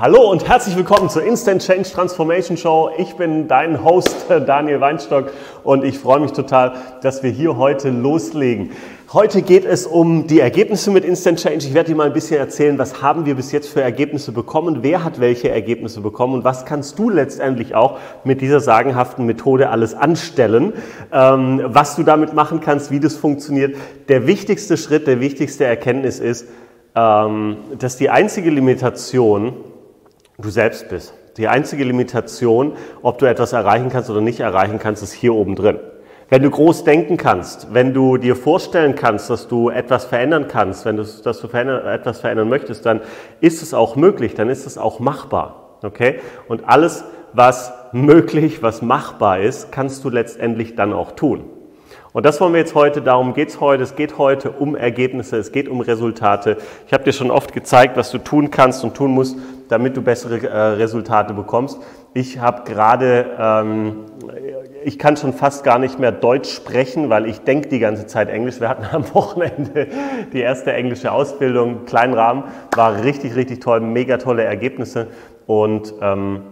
Hallo und herzlich willkommen zur Instant Change Transformation Show. Ich bin dein Host Daniel Weinstock und ich freue mich total, dass wir hier heute loslegen. Heute geht es um die Ergebnisse mit Instant Change. Ich werde dir mal ein bisschen erzählen, was haben wir bis jetzt für Ergebnisse bekommen, wer hat welche Ergebnisse bekommen und was kannst du letztendlich auch mit dieser sagenhaften Methode alles anstellen, ähm, was du damit machen kannst, wie das funktioniert. Der wichtigste Schritt, der wichtigste Erkenntnis ist, ähm, dass die einzige Limitation du selbst bist. Die einzige Limitation, ob du etwas erreichen kannst oder nicht erreichen kannst, ist hier oben drin. Wenn du groß denken kannst, wenn du dir vorstellen kannst, dass du etwas verändern kannst, wenn du, dass du verändern, etwas verändern möchtest, dann ist es auch möglich, dann ist es auch machbar. Okay? Und alles, was möglich, was machbar ist, kannst du letztendlich dann auch tun. Und das wollen wir jetzt heute, darum geht es heute. Es geht heute um Ergebnisse, es geht um Resultate. Ich habe dir schon oft gezeigt, was du tun kannst und tun musst, damit du bessere äh, Resultate bekommst. Ich habe gerade, ähm, ich kann schon fast gar nicht mehr Deutsch sprechen, weil ich denke die ganze Zeit Englisch. Wir hatten am Wochenende die erste englische Ausbildung, kleinen Rahmen, war richtig, richtig toll, mega tolle Ergebnisse und ähm,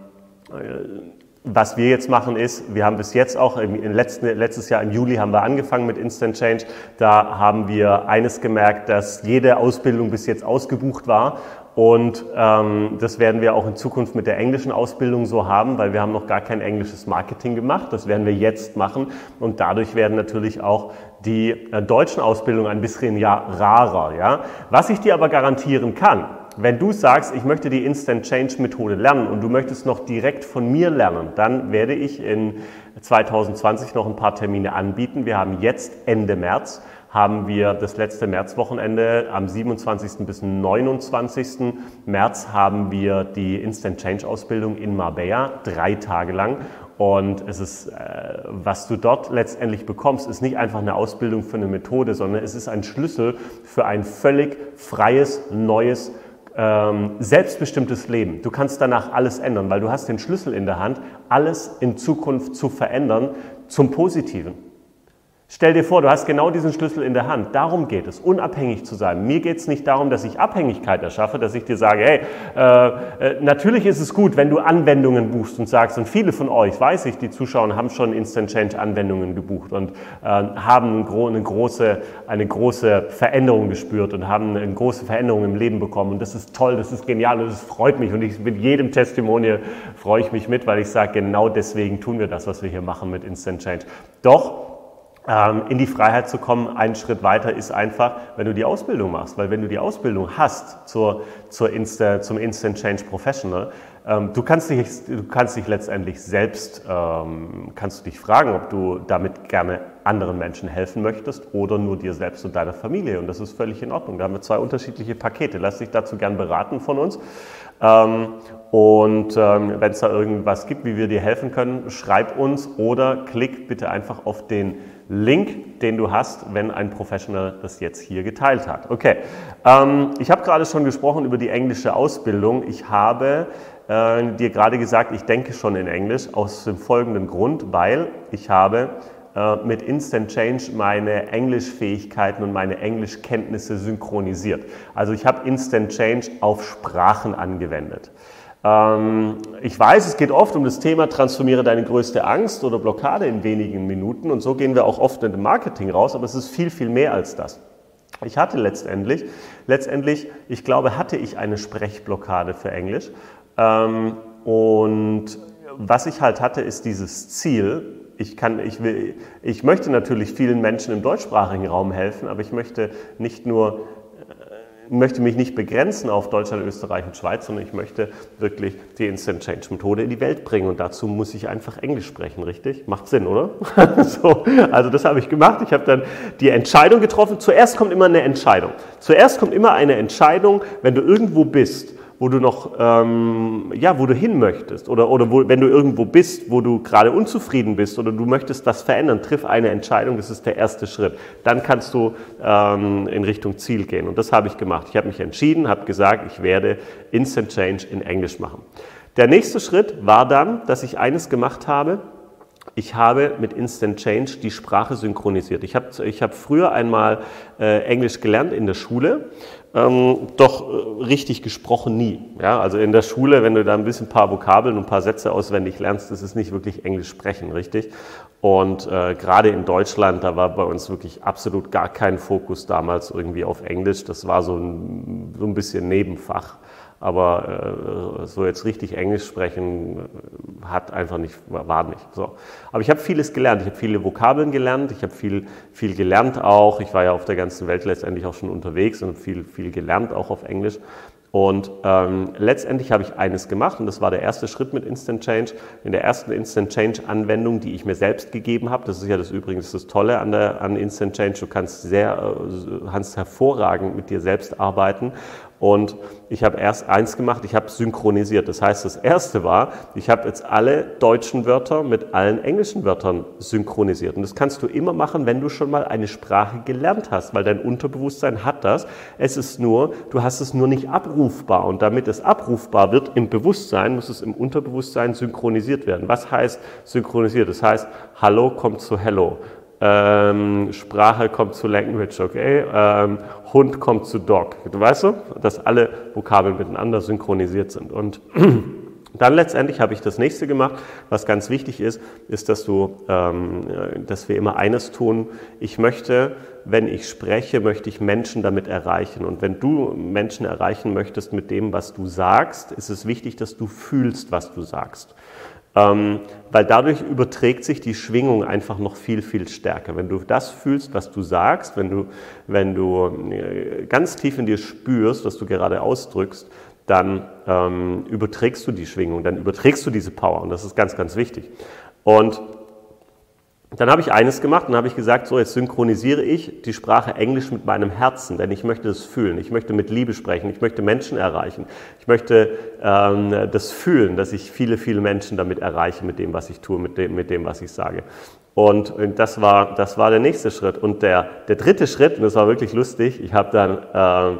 was wir jetzt machen ist, wir haben bis jetzt auch, im letzten, letztes Jahr im Juli haben wir angefangen mit Instant Change. Da haben wir eines gemerkt, dass jede Ausbildung bis jetzt ausgebucht war. Und ähm, das werden wir auch in Zukunft mit der englischen Ausbildung so haben, weil wir haben noch gar kein englisches Marketing gemacht. Das werden wir jetzt machen. Und dadurch werden natürlich auch die äh, deutschen Ausbildungen ein bisschen ja, rarer. Ja? Was ich dir aber garantieren kann, wenn du sagst, ich möchte die Instant Change Methode lernen und du möchtest noch direkt von mir lernen, dann werde ich in 2020 noch ein paar Termine anbieten. Wir haben jetzt Ende März haben wir das letzte Märzwochenende am 27. bis 29. März haben wir die Instant Change Ausbildung in Marbella, drei Tage lang. Und es ist, äh, was du dort letztendlich bekommst, ist nicht einfach eine Ausbildung für eine Methode, sondern es ist ein Schlüssel für ein völlig freies, neues ähm, selbstbestimmtes Leben. Du kannst danach alles ändern, weil du hast den Schlüssel in der Hand, alles in Zukunft zu verändern zum Positiven. Stell dir vor, du hast genau diesen Schlüssel in der Hand. Darum geht es, unabhängig zu sein. Mir geht es nicht darum, dass ich Abhängigkeit erschaffe, dass ich dir sage, hey, äh, äh, natürlich ist es gut, wenn du Anwendungen buchst und sagst, und viele von euch, weiß ich, die Zuschauer haben schon Instant Change Anwendungen gebucht und äh, haben eine große, eine große Veränderung gespürt und haben eine große Veränderung im Leben bekommen. Und das ist toll, das ist genial und das freut mich. Und ich, mit jedem Testimonial freue ich mich mit, weil ich sage, genau deswegen tun wir das, was wir hier machen mit Instant Change. Doch, in die Freiheit zu kommen, einen Schritt weiter ist einfach, wenn du die Ausbildung machst. Weil wenn du die Ausbildung hast zur, zur Insta, zum Instant Change Professional, ähm, du, kannst dich, du kannst dich letztendlich selbst, ähm, kannst du dich fragen, ob du damit gerne anderen Menschen helfen möchtest oder nur dir selbst und deiner Familie. Und das ist völlig in Ordnung. Da haben wir zwei unterschiedliche Pakete. Lass dich dazu gern beraten von uns. Ähm, und ähm, wenn es da irgendwas gibt, wie wir dir helfen können, schreib uns oder klick bitte einfach auf den Link, den du hast, wenn ein Professional das jetzt hier geteilt hat. Okay, ähm, ich habe gerade schon gesprochen über die englische Ausbildung. Ich habe äh, dir gerade gesagt, ich denke schon in Englisch aus dem folgenden Grund, weil ich habe äh, mit Instant Change meine Englischfähigkeiten und meine Englischkenntnisse synchronisiert. Also ich habe Instant Change auf Sprachen angewendet. Ähm, ich weiß, es geht oft um das Thema Transformiere deine größte Angst oder Blockade in wenigen Minuten. Und so gehen wir auch oft in dem Marketing raus, aber es ist viel, viel mehr als das. Ich hatte letztendlich, letztendlich, ich glaube, hatte ich eine Sprechblockade für Englisch. Ähm, und was ich halt hatte, ist dieses Ziel, ich, kann, ich, will, ich möchte natürlich vielen Menschen im deutschsprachigen Raum helfen, aber ich möchte nicht nur möchte mich nicht begrenzen auf Deutschland, Österreich und Schweiz, sondern ich möchte wirklich die Instant Change Methode in die Welt bringen. Und dazu muss ich einfach Englisch sprechen, richtig? Macht Sinn, oder? so, also das habe ich gemacht. Ich habe dann die Entscheidung getroffen. Zuerst kommt immer eine Entscheidung. Zuerst kommt immer eine Entscheidung, wenn du irgendwo bist wo du noch, ähm, ja, wo du hin möchtest oder, oder wo, wenn du irgendwo bist, wo du gerade unzufrieden bist oder du möchtest das verändern, triff eine Entscheidung, das ist der erste Schritt. Dann kannst du ähm, in Richtung Ziel gehen und das habe ich gemacht. Ich habe mich entschieden, habe gesagt, ich werde Instant Change in Englisch machen. Der nächste Schritt war dann, dass ich eines gemacht habe, ich habe mit Instant Change die Sprache synchronisiert. Ich habe ich hab früher einmal äh, Englisch gelernt in der Schule ähm, doch äh, richtig gesprochen nie. Ja, also in der Schule, wenn du da ein bisschen ein paar Vokabeln und ein paar Sätze auswendig lernst, das ist nicht wirklich Englisch sprechen, richtig? Und äh, gerade in Deutschland, da war bei uns wirklich absolut gar kein Fokus damals irgendwie auf Englisch. Das war so ein, so ein bisschen Nebenfach. Aber äh, so jetzt richtig Englisch sprechen äh, hat einfach nicht, war nicht. So. Aber ich habe vieles gelernt. Ich habe viele Vokabeln gelernt. Ich habe viel, viel gelernt auch. Ich war ja auf der ganzen Welt letztendlich auch schon unterwegs und viel, viel gelernt auch auf Englisch. Und ähm, letztendlich habe ich eines gemacht und das war der erste Schritt mit Instant Change. In der ersten Instant Change Anwendung, die ich mir selbst gegeben habe, das ist ja das übrigens das Tolle an, der, an Instant Change, du kannst sehr, äh, kannst hervorragend mit dir selbst arbeiten und ich habe erst eins gemacht, ich habe synchronisiert. Das heißt, das erste war, ich habe jetzt alle deutschen Wörter mit allen englischen Wörtern synchronisiert. Und das kannst du immer machen, wenn du schon mal eine Sprache gelernt hast, weil dein Unterbewusstsein hat das. Es ist nur, du hast es nur nicht abrufbar. Und damit es abrufbar wird im Bewusstsein, muss es im Unterbewusstsein synchronisiert werden. Was heißt synchronisiert? Das heißt, Hallo kommt zu Hello. Ähm, Sprache kommt zu Language, okay? Ähm, Hund kommt zu Dog. Weißt du, dass alle Vokabeln miteinander synchronisiert sind. Und dann letztendlich habe ich das nächste gemacht. Was ganz wichtig ist, ist, dass du, ähm, dass wir immer eines tun. Ich möchte, wenn ich spreche, möchte ich Menschen damit erreichen. Und wenn du Menschen erreichen möchtest mit dem, was du sagst, ist es wichtig, dass du fühlst, was du sagst. Ähm, weil dadurch überträgt sich die Schwingung einfach noch viel, viel stärker. Wenn du das fühlst, was du sagst, wenn du, wenn du äh, ganz tief in dir spürst, was du gerade ausdrückst, dann ähm, überträgst du die Schwingung, dann überträgst du diese Power und das ist ganz, ganz wichtig. Und dann habe ich eines gemacht und habe ich gesagt, so jetzt synchronisiere ich die Sprache Englisch mit meinem Herzen, denn ich möchte es fühlen, ich möchte mit Liebe sprechen, ich möchte Menschen erreichen, ich möchte ähm, das fühlen, dass ich viele, viele Menschen damit erreiche, mit dem, was ich tue, mit dem, mit dem was ich sage. Und das war, das war der nächste Schritt. Und der, der dritte Schritt, und das war wirklich lustig, ich habe dann ähm,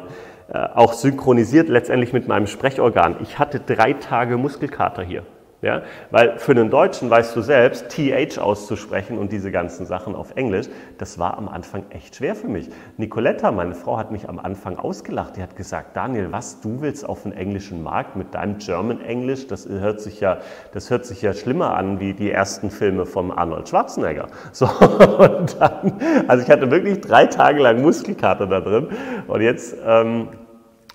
äh, auch synchronisiert letztendlich mit meinem Sprechorgan. Ich hatte drei Tage Muskelkater hier. Ja? Weil für einen Deutschen weißt du selbst, TH auszusprechen und diese ganzen Sachen auf Englisch, das war am Anfang echt schwer für mich. Nicoletta, meine Frau, hat mich am Anfang ausgelacht. Die hat gesagt, Daniel, was, du willst auf den englischen Markt mit deinem German English? Das hört sich ja, das hört sich ja schlimmer an wie die ersten Filme von Arnold Schwarzenegger. So, und dann, also ich hatte wirklich drei Tage lang Muskelkater da drin. Und jetzt, ähm,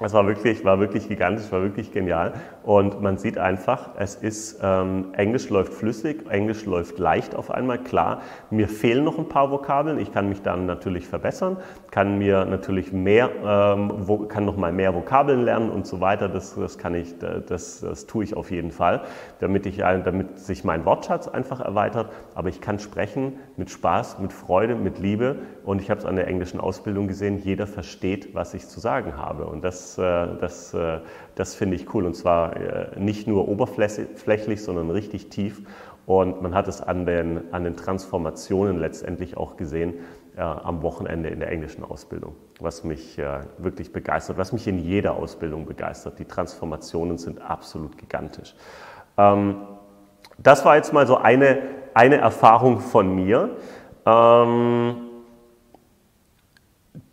es war wirklich, war wirklich gigantisch, war wirklich genial. Und man sieht einfach, es ist, ähm, Englisch läuft flüssig, Englisch läuft leicht auf einmal. Klar, mir fehlen noch ein paar Vokabeln. Ich kann mich dann natürlich verbessern, kann mir natürlich mehr, ähm, wo, kann noch mal mehr Vokabeln lernen und so weiter. Das, das kann ich, das, das tue ich auf jeden Fall, damit ich, damit sich mein Wortschatz einfach erweitert. Aber ich kann sprechen mit Spaß, mit Freude, mit Liebe. Und ich habe es an der englischen Ausbildung gesehen. Jeder versteht, was ich zu sagen habe. Und das das, äh, äh, das finde ich cool und zwar äh, nicht nur oberflächlich, sondern richtig tief. Und man hat es an den, an den Transformationen letztendlich auch gesehen äh, am Wochenende in der englischen Ausbildung, was mich äh, wirklich begeistert, was mich in jeder Ausbildung begeistert. Die Transformationen sind absolut gigantisch. Ähm, das war jetzt mal so eine, eine Erfahrung von mir. Ähm,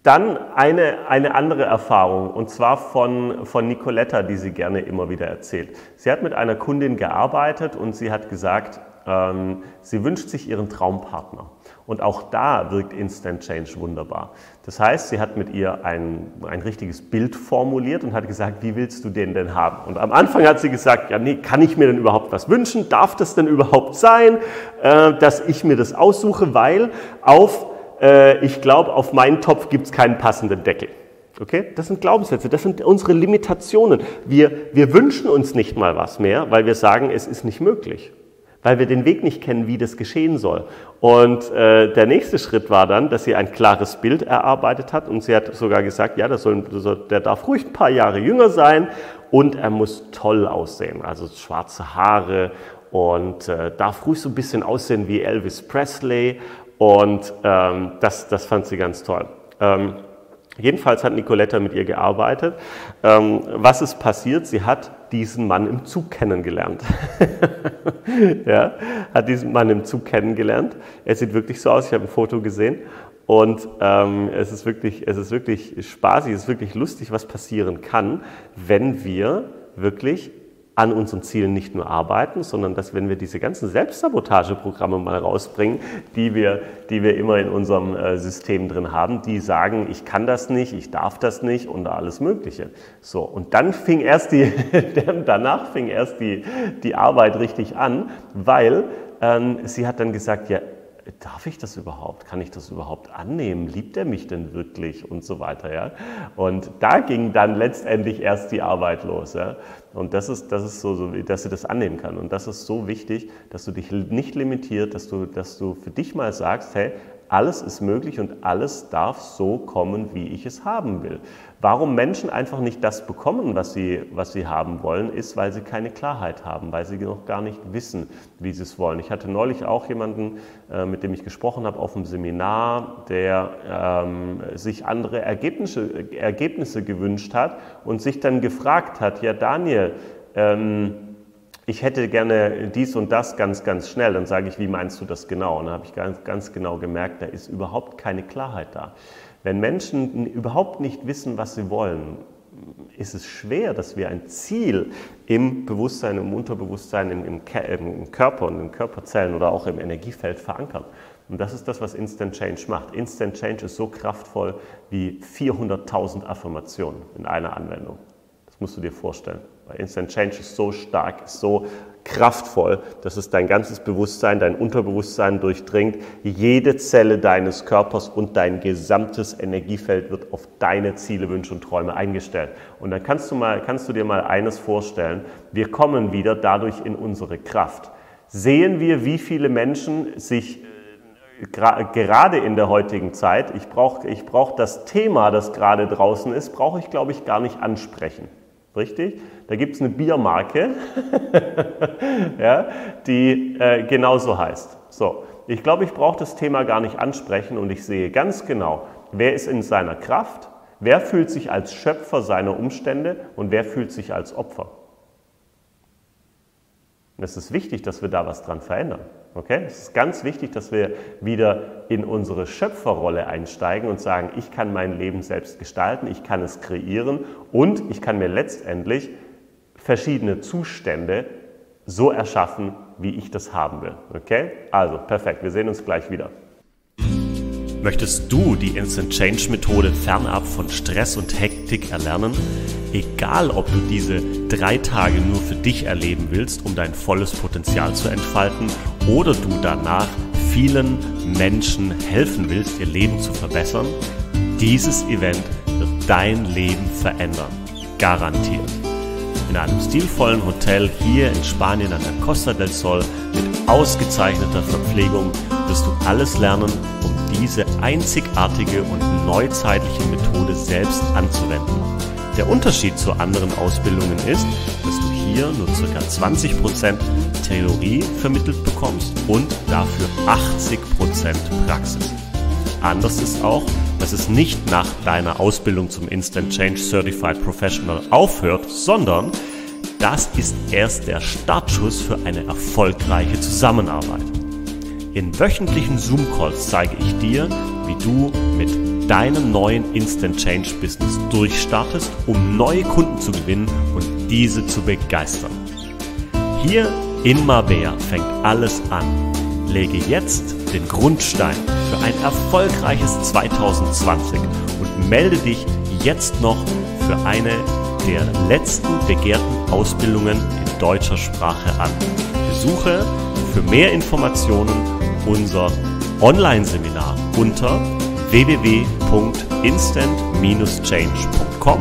dann eine, eine andere Erfahrung, und zwar von, von Nicoletta, die sie gerne immer wieder erzählt. Sie hat mit einer Kundin gearbeitet und sie hat gesagt, ähm, sie wünscht sich ihren Traumpartner. Und auch da wirkt Instant Change wunderbar. Das heißt, sie hat mit ihr ein, ein richtiges Bild formuliert und hat gesagt, wie willst du den denn haben? Und am Anfang hat sie gesagt, ja, nee, kann ich mir denn überhaupt was wünschen? Darf das denn überhaupt sein, äh, dass ich mir das aussuche? Weil auf äh, ich glaube, auf meinen Topf gibt es keinen passenden Deckel. Okay? Das sind Glaubenssätze, das sind unsere Limitationen. Wir, wir wünschen uns nicht mal was mehr, weil wir sagen, es ist nicht möglich. Weil wir den Weg nicht kennen, wie das geschehen soll. Und äh, der nächste Schritt war dann, dass sie ein klares Bild erarbeitet hat und sie hat sogar gesagt, ja, das soll, der darf ruhig ein paar Jahre jünger sein und er muss toll aussehen. Also schwarze Haare und äh, darf ruhig so ein bisschen aussehen wie Elvis Presley und ähm, das, das fand sie ganz toll. Ähm, jedenfalls hat Nicoletta mit ihr gearbeitet. Ähm, was ist passiert? Sie hat diesen Mann im Zug kennengelernt. ja, hat diesen Mann im Zug kennengelernt. Er sieht wirklich so aus, ich habe ein Foto gesehen. Und ähm, es, ist wirklich, es ist wirklich spaßig, es ist wirklich lustig, was passieren kann, wenn wir wirklich an unseren Zielen nicht nur arbeiten, sondern dass wenn wir diese ganzen Selbstsabotageprogramme mal rausbringen, die wir, die wir immer in unserem äh, System drin haben, die sagen, ich kann das nicht, ich darf das nicht und alles Mögliche. So, und dann fing erst die, danach fing erst die, die Arbeit richtig an, weil ähm, sie hat dann gesagt, ja, darf ich das überhaupt? Kann ich das überhaupt annehmen? Liebt er mich denn wirklich? Und so weiter. Ja? Und da ging dann letztendlich erst die Arbeit los. Ja? Und das ist, das ist so, so, dass sie das annehmen kann. Und das ist so wichtig, dass du dich nicht limitiert, dass du, dass du für dich mal sagst, hey, alles ist möglich und alles darf so kommen, wie ich es haben will. Warum Menschen einfach nicht das bekommen, was sie, was sie haben wollen, ist, weil sie keine Klarheit haben, weil sie noch gar nicht wissen, wie sie es wollen. Ich hatte neulich auch jemanden, äh, mit dem ich gesprochen habe, auf einem Seminar, der ähm, sich andere Ergebnisse, Ergebnisse gewünscht hat und sich dann gefragt hat, ja Daniel, ähm, ich hätte gerne dies und das ganz, ganz schnell. Dann sage ich, wie meinst du das genau? Und dann habe ich ganz, ganz genau gemerkt, da ist überhaupt keine Klarheit da. Wenn Menschen überhaupt nicht wissen, was sie wollen, ist es schwer, dass wir ein Ziel im Bewusstsein, im Unterbewusstsein, im, im, Körper und in Körperzellen oder auch im Energiefeld verankern. Und das ist das, was Instant Change macht. Instant Change ist so kraftvoll wie 400.000 Affirmationen in einer Anwendung. Das musst du dir vorstellen. Weil Instant Change ist so stark, ist so kraftvoll, dass es dein ganzes Bewusstsein, dein Unterbewusstsein durchdringt. Jede Zelle deines Körpers und dein gesamtes Energiefeld wird auf deine Ziele, Wünsche und Träume eingestellt. Und dann kannst du, mal, kannst du dir mal eines vorstellen. Wir kommen wieder dadurch in unsere Kraft. Sehen wir, wie viele Menschen sich äh, gerade in der heutigen Zeit, ich brauche ich brauch das Thema, das gerade draußen ist, brauche ich, glaube ich, gar nicht ansprechen. Richtig? Da gibt es eine Biermarke, ja, die äh, genauso heißt. So, ich glaube, ich brauche das Thema gar nicht ansprechen und ich sehe ganz genau, wer ist in seiner Kraft, wer fühlt sich als Schöpfer seiner Umstände und wer fühlt sich als Opfer. Und es ist wichtig, dass wir da was dran verändern. Okay? Es ist ganz wichtig, dass wir wieder in unsere Schöpferrolle einsteigen und sagen, ich kann mein Leben selbst gestalten, ich kann es kreieren und ich kann mir letztendlich verschiedene Zustände so erschaffen, wie ich das haben will. Okay? Also, perfekt. Wir sehen uns gleich wieder. Möchtest du die Instant Change Methode fernab von Stress und Hektik erlernen? Egal, ob du diese drei Tage nur für dich erleben willst, um dein volles Potenzial zu entfalten, oder du danach vielen Menschen helfen willst, ihr Leben zu verbessern, dieses Event wird dein Leben verändern. Garantiert. In einem stilvollen Hotel hier in Spanien an der Costa del Sol mit ausgezeichneter Verpflegung wirst du alles lernen, diese einzigartige und neuzeitliche Methode selbst anzuwenden. Der Unterschied zu anderen Ausbildungen ist, dass du hier nur ca. 20% Theorie vermittelt bekommst und dafür 80% Praxis. Anders ist auch, dass es nicht nach deiner Ausbildung zum Instant Change Certified Professional aufhört, sondern das ist erst der Startschuss für eine erfolgreiche Zusammenarbeit. In wöchentlichen Zoom-Calls zeige ich dir, wie du mit deinem neuen Instant Change Business durchstartest, um neue Kunden zu gewinnen und diese zu begeistern. Hier in Mabea fängt alles an. Lege jetzt den Grundstein für ein erfolgreiches 2020 und melde dich jetzt noch für eine der letzten begehrten Ausbildungen in deutscher Sprache an. Besuche für mehr Informationen unser Online-Seminar unter www.instant-change.com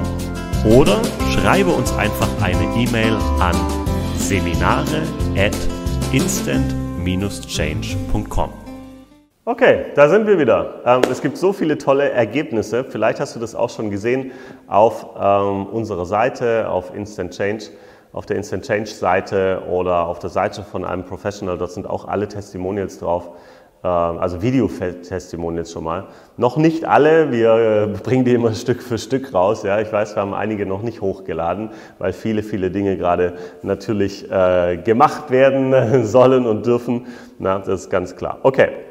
oder schreibe uns einfach eine E-Mail an seminare at instant-change.com. Okay, da sind wir wieder. Ähm, es gibt so viele tolle Ergebnisse. Vielleicht hast du das auch schon gesehen auf ähm, unserer Seite, auf Instant Change, auf der Instant Change Seite oder auf der Seite von einem Professional. Dort sind auch alle Testimonials drauf. ähm, also Video-Testimonials schon mal. Noch nicht alle, wir äh, bringen die immer Stück für Stück raus. Ja, ich weiß, wir haben einige noch nicht hochgeladen, weil viele, viele Dinge gerade natürlich äh, gemacht werden sollen und dürfen. Na, das ist ganz klar. Okay.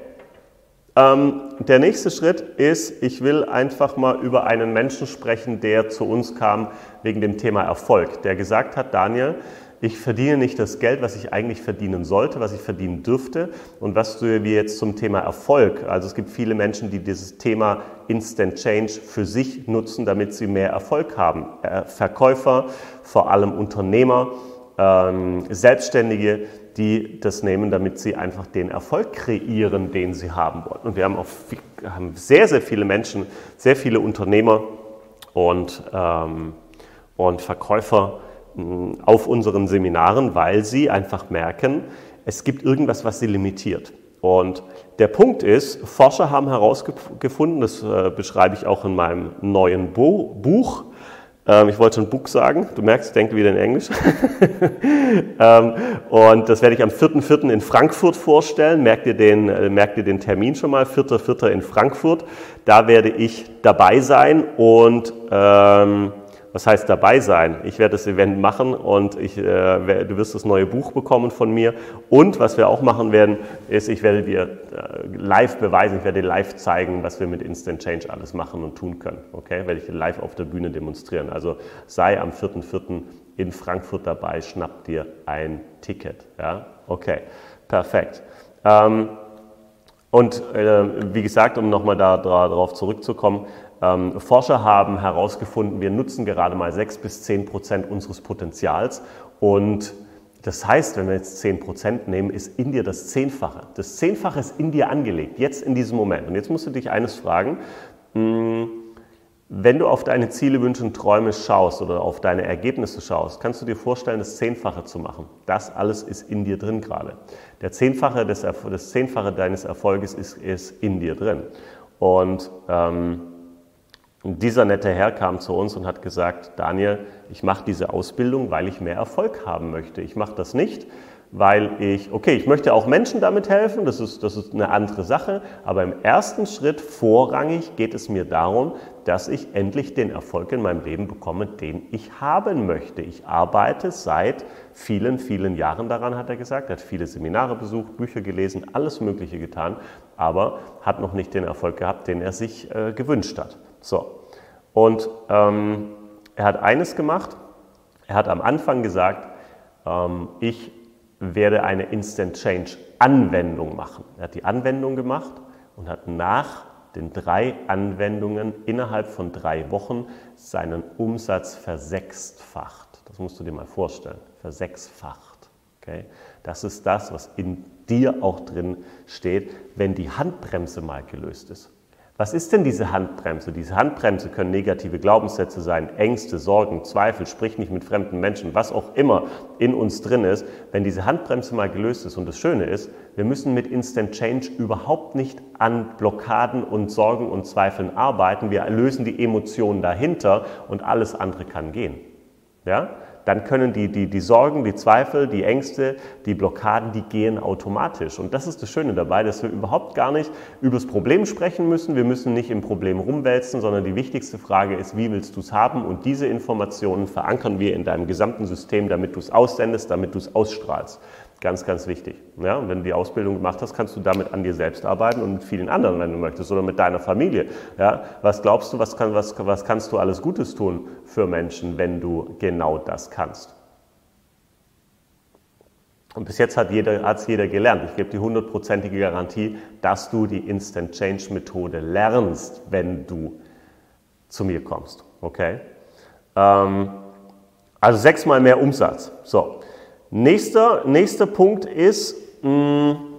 Ähm, der nächste Schritt ist, ich will einfach mal über einen Menschen sprechen, der zu uns kam wegen dem Thema Erfolg, der gesagt hat, Daniel, ich verdiene nicht das Geld, was ich eigentlich verdienen sollte, was ich verdienen dürfte und was wir jetzt zum Thema Erfolg, also es gibt viele Menschen, die dieses Thema Instant Change für sich nutzen, damit sie mehr Erfolg haben. Äh, Verkäufer, vor allem Unternehmer, ähm, Selbstständige, die das nehmen, damit sie einfach den Erfolg kreieren, den sie haben wollen. Und wir haben auch haben sehr, sehr viele Menschen, sehr viele Unternehmer und, ähm, und Verkäufer, auf unseren Seminaren, weil sie einfach merken, es gibt irgendwas, was sie limitiert. Und der Punkt ist, Forscher haben herausgefunden, das äh, beschreibe ich auch in meinem neuen Bo Buch, ich wollte ein Buch sagen, du merkst, ich denke wieder in Englisch. ähm, und das werde ich am 4.4. in Frankfurt vorstellen. Merkt ihr, den, äh, merkt ihr den Termin schon mal? 4.4. in Frankfurt. Da werde ich dabei sein und ähm, was heißt dabei sein? Ich werde das Event machen und ich, äh, du wirst das neue Buch bekommen von mir. Und was wir auch machen werden, ist, ich werde dir äh, live beweisen, ich werde dir live zeigen, was wir mit Instant Change alles machen und tun können. Okay? Werde ich live auf der Bühne demonstrieren. Also sei am 4.4. in Frankfurt dabei, schnapp dir ein Ticket. Ja? Okay, perfekt. Ähm, und äh, wie gesagt, um nochmal da, darauf zurückzukommen, ähm, Forscher haben herausgefunden, wir nutzen gerade mal 6 bis 10 Prozent unseres Potenzials und das heißt, wenn wir jetzt 10 Prozent nehmen, ist in dir das Zehnfache. Das Zehnfache ist in dir angelegt, jetzt in diesem Moment. Und jetzt musst du dich eines fragen, hm, wenn du auf deine Ziele, Wünsche und Träume schaust oder auf deine Ergebnisse schaust, kannst du dir vorstellen, das Zehnfache zu machen. Das alles ist in dir drin gerade. Der Zehnfache des, das Zehnfache deines Erfolges ist, ist in dir drin. Und ähm, und dieser nette Herr kam zu uns und hat gesagt, Daniel, ich mache diese Ausbildung, weil ich mehr Erfolg haben möchte. Ich mache das nicht, weil ich, okay, ich möchte auch Menschen damit helfen, das ist, das ist eine andere Sache, aber im ersten Schritt vorrangig geht es mir darum, dass ich endlich den Erfolg in meinem Leben bekomme, den ich haben möchte. Ich arbeite seit vielen, vielen Jahren daran, hat er gesagt, er hat viele Seminare besucht, Bücher gelesen, alles Mögliche getan, aber hat noch nicht den Erfolg gehabt, den er sich äh, gewünscht hat. So, und ähm, er hat eines gemacht, er hat am Anfang gesagt, ähm, ich werde eine Instant Change Anwendung machen. Er hat die Anwendung gemacht und hat nach den drei Anwendungen innerhalb von drei Wochen seinen Umsatz versechsfacht. Das musst du dir mal vorstellen, versechsfacht. Okay? Das ist das, was in dir auch drin steht, wenn die Handbremse mal gelöst ist. Was ist denn diese Handbremse? Diese Handbremse können negative Glaubenssätze sein, Ängste, Sorgen, Zweifel, sprich nicht mit fremden Menschen, was auch immer in uns drin ist. Wenn diese Handbremse mal gelöst ist und das Schöne ist, wir müssen mit Instant Change überhaupt nicht an Blockaden und Sorgen und Zweifeln arbeiten. Wir lösen die Emotionen dahinter und alles andere kann gehen. Ja? Dann können die, die, die Sorgen, die Zweifel, die Ängste, die Blockaden, die gehen automatisch. Und das ist das Schöne dabei, dass wir überhaupt gar nicht über das Problem sprechen müssen. Wir müssen nicht im Problem rumwälzen, sondern die wichtigste Frage ist, wie willst du es haben? Und diese Informationen verankern wir in deinem gesamten System, damit du es aussendest, damit du es ausstrahlst. Ganz, ganz wichtig. Ja, und wenn du die Ausbildung gemacht hast, kannst du damit an dir selbst arbeiten und mit vielen anderen, wenn du möchtest, oder mit deiner Familie. Ja, was glaubst du, was, kann, was, was kannst du alles Gutes tun für Menschen, wenn du genau das kannst? Und bis jetzt hat es jeder, gelernt. Ich gebe die hundertprozentige Garantie, dass du die Instant Change Methode lernst, wenn du zu mir kommst. Okay? Ähm, also sechsmal mehr Umsatz. So. Nächster, nächster Punkt ist mh, mm,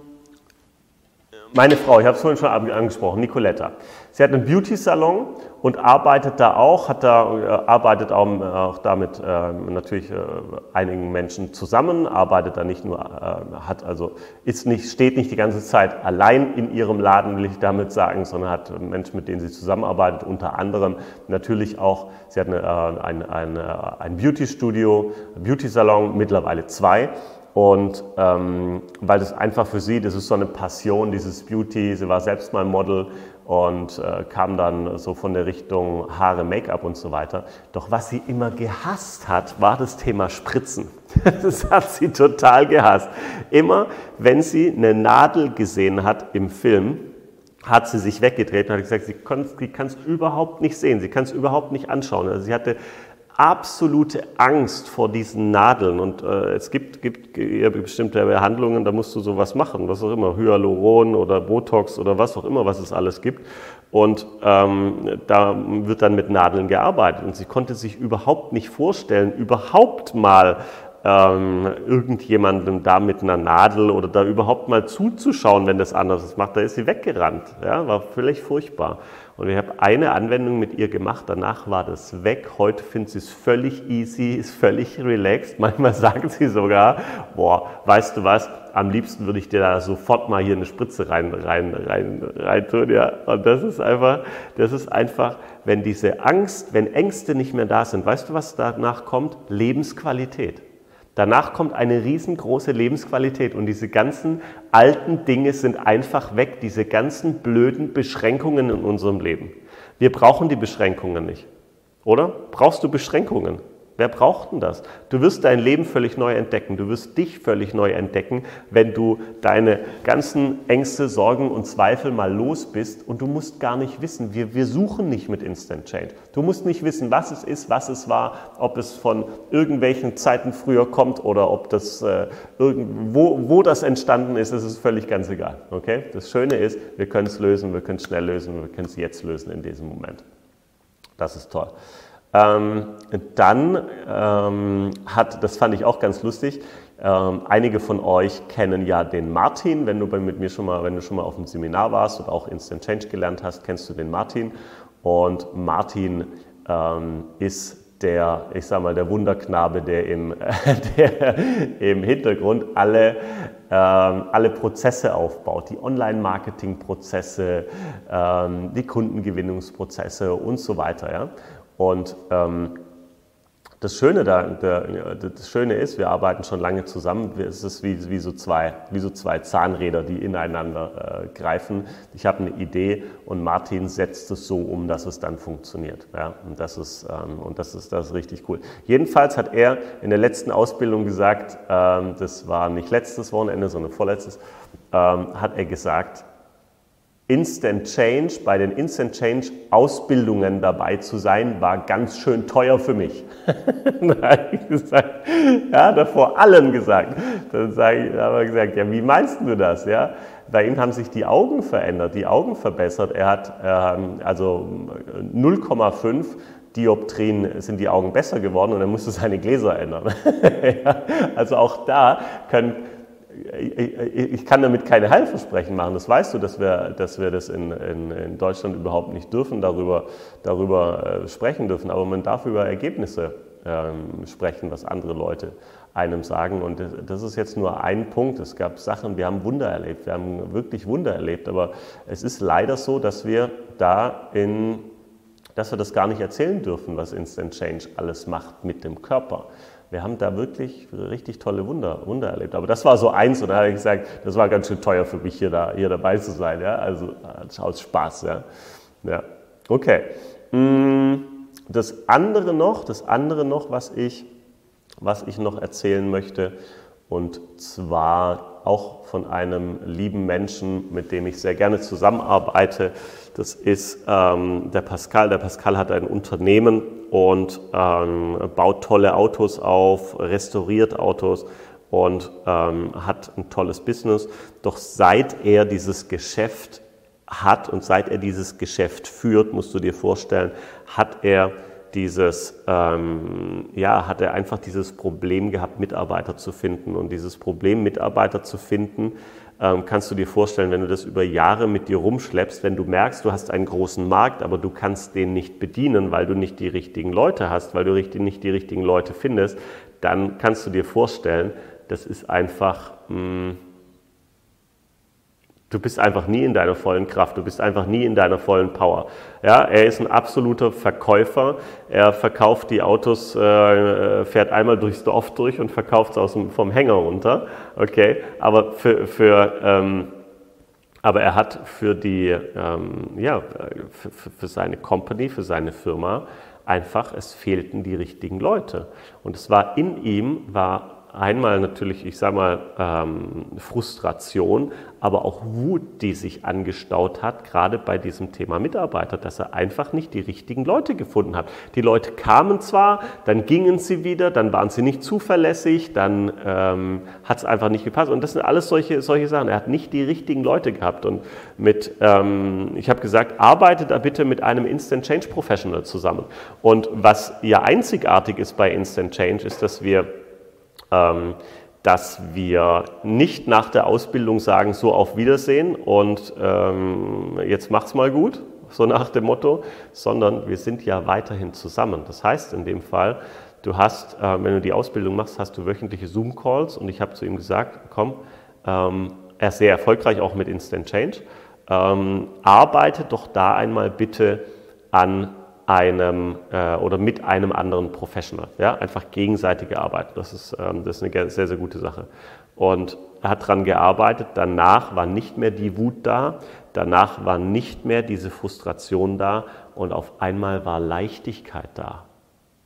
meine Frau, ich habe es vorhin schon angesprochen, Nicoletta. Sie hat einen Beauty-Salon und arbeitet da auch, hat da, äh, arbeitet auch, äh, auch damit äh, natürlich äh, einigen Menschen zusammen, arbeitet da nicht nur, äh, hat also, ist nicht, steht nicht die ganze Zeit allein in ihrem Laden, will ich damit sagen, sondern hat Menschen, mit denen sie zusammenarbeitet, unter anderem natürlich auch, sie hat eine, ein, ein, ein Beauty-Studio, Beauty-Salon, mittlerweile zwei Und ähm, weil das einfach für sie, das ist so eine Passion, dieses Beauty. Sie war selbst mal Model und äh, kam dann so von der Richtung Haare, Make-up und so weiter. Doch was sie immer gehasst hat, war das Thema Spritzen. Das hat sie total gehasst. Immer, wenn sie eine Nadel gesehen hat im Film, hat sie sich weggedreht und hat gesagt, sie kann es überhaupt nicht sehen, sie kann es überhaupt nicht anschauen. Also sie hatte absolute Angst vor diesen Nadeln. Und äh, es gibt, gibt bestimmte Behandlungen, da musst du sowas machen, was auch immer, Hyaluron oder Botox oder was auch immer, was es alles gibt. Und ähm, da wird dann mit Nadeln gearbeitet. Und sie konnte sich überhaupt nicht vorstellen, überhaupt mal ähm, irgendjemandem da mit einer Nadel oder da überhaupt mal zuzuschauen, wenn das anders macht. Da ist sie weggerannt. Ja, war völlig furchtbar. Und ich habe eine Anwendung mit ihr gemacht, danach war das weg. Heute findet sie es völlig easy, ist völlig relaxed. Manchmal sagt sie sogar, boah, weißt du was, am liebsten würde ich dir da sofort mal hier eine Spritze rein, rein, rein, rein tun. Ja. Und das ist einfach, das ist einfach, wenn diese Angst, wenn Ängste nicht mehr da sind, weißt du, was danach kommt? Lebensqualität. Danach kommt eine riesengroße Lebensqualität und diese ganzen alten Dinge sind einfach weg, diese ganzen blöden Beschränkungen in unserem Leben. Wir brauchen die Beschränkungen nicht, oder? Brauchst du Beschränkungen? Wer braucht denn das? Du wirst dein Leben völlig neu entdecken. Du wirst dich völlig neu entdecken, wenn du deine ganzen Ängste, Sorgen und Zweifel mal los bist. Und du musst gar nicht wissen, wir, wir suchen nicht mit Instant Change. Du musst nicht wissen, was es ist, was es war, ob es von irgendwelchen Zeiten früher kommt oder ob das äh, irgendwo, wo das entstanden ist. Das ist völlig ganz egal. Okay? Das Schöne ist, wir können es lösen, wir können es schnell lösen, wir können es jetzt lösen in diesem Moment. Das ist toll. Ähm, dann ähm, hat, das fand ich auch ganz lustig, ähm, einige von euch kennen ja den Martin, wenn du mit mir schon mal, wenn du schon mal auf dem Seminar warst und auch Instant Change gelernt hast, kennst du den Martin. Und Martin ähm, ist der, ich sag mal, der Wunderknabe, der im, der im Hintergrund alle, ähm, alle Prozesse aufbaut, die Online-Marketing-Prozesse, ähm, die Kundengewinnungsprozesse und so weiter. Ja? Und ähm, das Schöne, da, der, das Schöne ist, wir arbeiten schon lange zusammen. Es ist wie, wie, so, zwei, wie so zwei Zahnräder, die ineinander äh, greifen. Ich habe eine Idee und Martin setzt es so um, dass es dann funktioniert. Ja? Und, das ist, ähm, und das, ist, das ist richtig cool. Jedenfalls hat er in der letzten Ausbildung gesagt, ähm, das war nicht letztes Wochenende, sondern vorletztes, ähm, hat er gesagt, Instant Change, bei den Instant Change Ausbildungen dabei zu sein, war ganz schön teuer für mich. da habe ja, da vor allen gesagt. Dann habe ich gesagt, ja, wie meinst du das? Ja, bei ihm haben sich die Augen verändert, die Augen verbessert. Er hat ähm, also 0,5 Dioptrien sind die Augen besser geworden und er musste seine Gläser ändern. ja, also auch da können ich kann damit keine Heilversprechen machen. Das weißt du, dass wir, dass wir das in, in, in Deutschland überhaupt nicht dürfen, darüber, darüber äh, sprechen dürfen. Aber man darf über Ergebnisse ähm, sprechen, was andere Leute einem sagen. Und das ist jetzt nur ein Punkt. Es gab Sachen, wir haben Wunder erlebt, wir haben wirklich Wunder erlebt. Aber es ist leider so, dass wir da in, dass wir das gar nicht erzählen dürfen, was Instant Change alles macht mit dem Körper wir haben da wirklich richtig tolle Wunder, Wunder erlebt. Aber das war so eins und da habe ich gesagt, das war ganz schön teuer für mich, hier, da, hier dabei zu sein. Ja? Also aus Spaß. Ja? Ja. Okay. Mm, das andere noch, das andere noch, was ich, was ich noch erzählen möchte, und zwar auch von einem lieben Menschen, mit dem ich sehr gerne zusammenarbeite. Das ist ähm, der Pascal. Der Pascal hat ein Unternehmen und ähm, baut tolle Autos auf, restauriert Autos und ähm, hat ein tolles Business. Doch seit er dieses Geschäft hat und seit er dieses Geschäft führt, musst du dir vorstellen, hat er dieses, ähm, ja, hat er einfach dieses Problem gehabt, Mitarbeiter zu finden. Und dieses Problem, Mitarbeiter zu finden, ähm, kannst du dir vorstellen, wenn du das über Jahre mit dir rumschleppst, wenn du merkst, du hast einen großen Markt, aber du kannst den nicht bedienen, weil du nicht die richtigen Leute hast, weil du nicht die richtigen Leute findest, dann kannst du dir vorstellen, das ist einfach, mh, hm, Du bist einfach nie in deiner vollen Kraft, du bist einfach nie in deiner vollen Power. Ja, er ist ein absoluter Verkäufer. Er verkauft die Autos, äh, fährt einmal durchs Dorf durch und verkauft es vom Hänger runter. Okay, aber für, für ähm, aber er hat für die, ähm, ja, für, für seine Company, für seine Firma einfach, es fehlten die richtigen Leute. Und es war in ihm, war einmal natürlich, ich sage mal, ähm, Frustration, aber auch Wut, die sich angestaut hat, gerade bei diesem Thema Mitarbeiter, dass er einfach nicht die richtigen Leute gefunden hat. Die Leute kamen zwar, dann gingen sie wieder, dann waren sie nicht zuverlässig, dann ähm, hat es einfach nicht gepasst. Und das sind alles solche, solche Sachen. Er hat nicht die richtigen Leute gehabt. Und mit, ähm, ich habe gesagt, arbeitet da bitte mit einem Instant Change Professional zusammen. Und was ja einzigartig ist bei Instant Change, ist, dass wir dass wir nicht nach der Ausbildung sagen, so auf Wiedersehen und ähm, jetzt mach's mal gut, so nach dem Motto, sondern wir sind ja weiterhin zusammen. Das heißt in dem Fall, du hast, äh, wenn du die Ausbildung machst, hast du wöchentliche Zoom-Calls und ich habe zu ihm gesagt, komm, ähm, er ist sehr erfolgreich auch mit Instant Change, ähm, arbeite doch da einmal bitte an einem äh, oder mit einem anderen Professional. Ja? Einfach gegenseitige Arbeit. Das ist, ähm, das ist eine sehr, sehr gute Sache. Und er hat daran gearbeitet. Danach war nicht mehr die Wut da. Danach war nicht mehr diese Frustration da. Und auf einmal war Leichtigkeit da.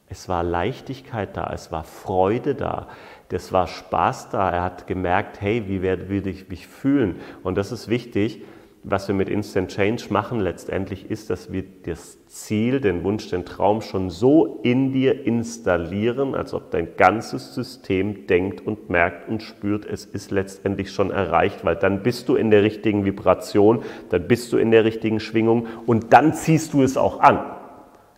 Es war Leichtigkeit da. Es war Freude da. Das war Spaß da. Er hat gemerkt, hey, wie werde ich mich fühlen? Und das ist wichtig was wir mit Instant Change machen letztendlich ist, dass wir das Ziel, den Wunsch, den Traum schon so in dir installieren, als ob dein ganzes System denkt und merkt und spürt, es ist letztendlich schon erreicht, weil dann bist du in der richtigen Vibration, dann bist du in der richtigen Schwingung und dann ziehst du es auch an.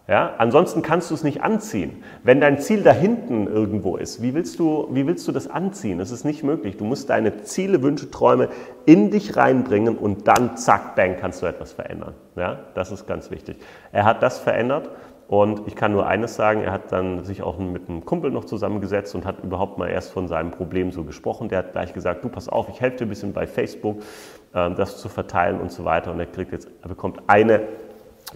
Ja? Ansonsten kannst du es nicht anziehen. Wenn dein Ziel da hinten irgendwo ist, wie willst, du, wie willst du das anziehen? Das ist nicht möglich. Du musst deine Ziele, Wünsche, Träume in dich reinbringen und dann, zack, bang, kannst du etwas verändern. Ja? Das ist ganz wichtig. Er hat das verändert und ich kann nur eines sagen, er hat dann sich auch mit einem Kumpel noch zusammengesetzt und hat überhaupt mal erst von seinem Problem so gesprochen. Der hat gleich gesagt, du pass auf, ich helfe dir ein bisschen bei Facebook, ähm, das zu verteilen und so weiter. Und er kriegt jetzt, er bekommt eine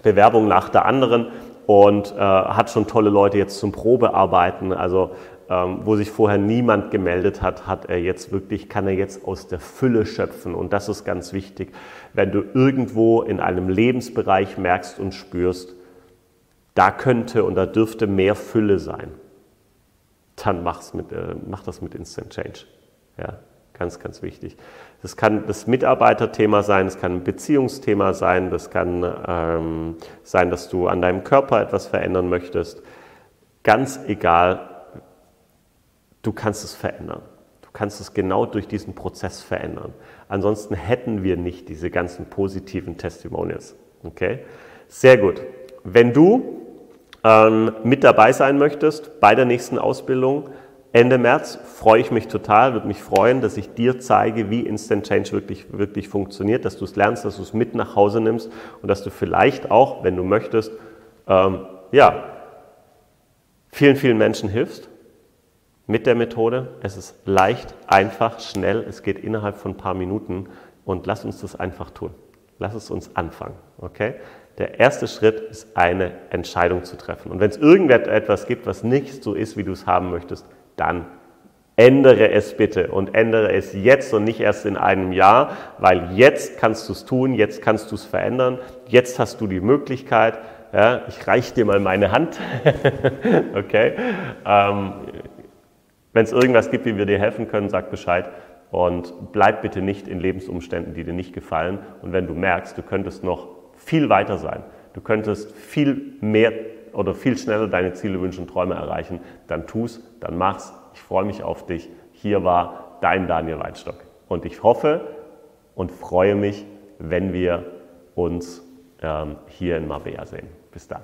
Bewerbung nach der anderen und äh, hat schon tolle Leute jetzt zum Probearbeiten. Also ähm, wo sich vorher niemand gemeldet hat, hat er jetzt wirklich, kann er jetzt aus der Fülle schöpfen. Und das ist ganz wichtig. Wenn du irgendwo in einem Lebensbereich merkst und spürst, da könnte und da dürfte mehr Fülle sein, dann mach's mit, äh, mach das mit Instant Change. Ja. Ganz, ganz wichtig. Das kann das Mitarbeiterthema sein, das kann ein Beziehungsthema sein, das kann ähm, sein, dass du an deinem Körper etwas verändern möchtest. Ganz egal, du kannst es verändern. Du kannst es genau durch diesen Prozess verändern. Ansonsten hätten wir nicht diese ganzen positiven Testimonials. Okay? Sehr gut. Wenn du ähm, mit dabei sein möchtest bei der nächsten Ausbildung, Ende März freue ich mich total, würde mich freuen, dass ich dir zeige, wie Instant Change wirklich, wirklich funktioniert, dass du es lernst, dass du es mit nach Hause nimmst und dass du vielleicht auch, wenn du möchtest, ähm, ja, vielen, vielen Menschen hilfst mit der Methode. Es ist leicht, einfach, schnell, es geht innerhalb von ein paar Minuten und lass uns das einfach tun. Lass es uns anfangen, okay? Der erste Schritt ist eine Entscheidung zu treffen. Und wenn es irgendetwas gibt, was nicht so ist, wie du es haben möchtest, dann ändere es bitte und ändere es jetzt und nicht erst in einem Jahr, weil jetzt kannst du es tun, jetzt kannst du es verändern, jetzt hast du die Möglichkeit. Ja, ich reiche dir mal meine Hand. okay. Ähm, Wenn es irgendwas gibt, wie wir dir helfen können, sag Bescheid und bleib bitte nicht in Lebensumständen, die dir nicht gefallen. Und wenn du merkst, du könntest noch viel weiter sein, du könntest viel mehr oder viel schneller deine Ziele, Wünsche und Träume erreichen, dann tu's, dann mach's. Ich freue mich auf dich. Hier war dein Daniel Weinstock. Und ich hoffe und freue mich, wenn wir uns ähm, hier in Marbella sehen. Bis dann.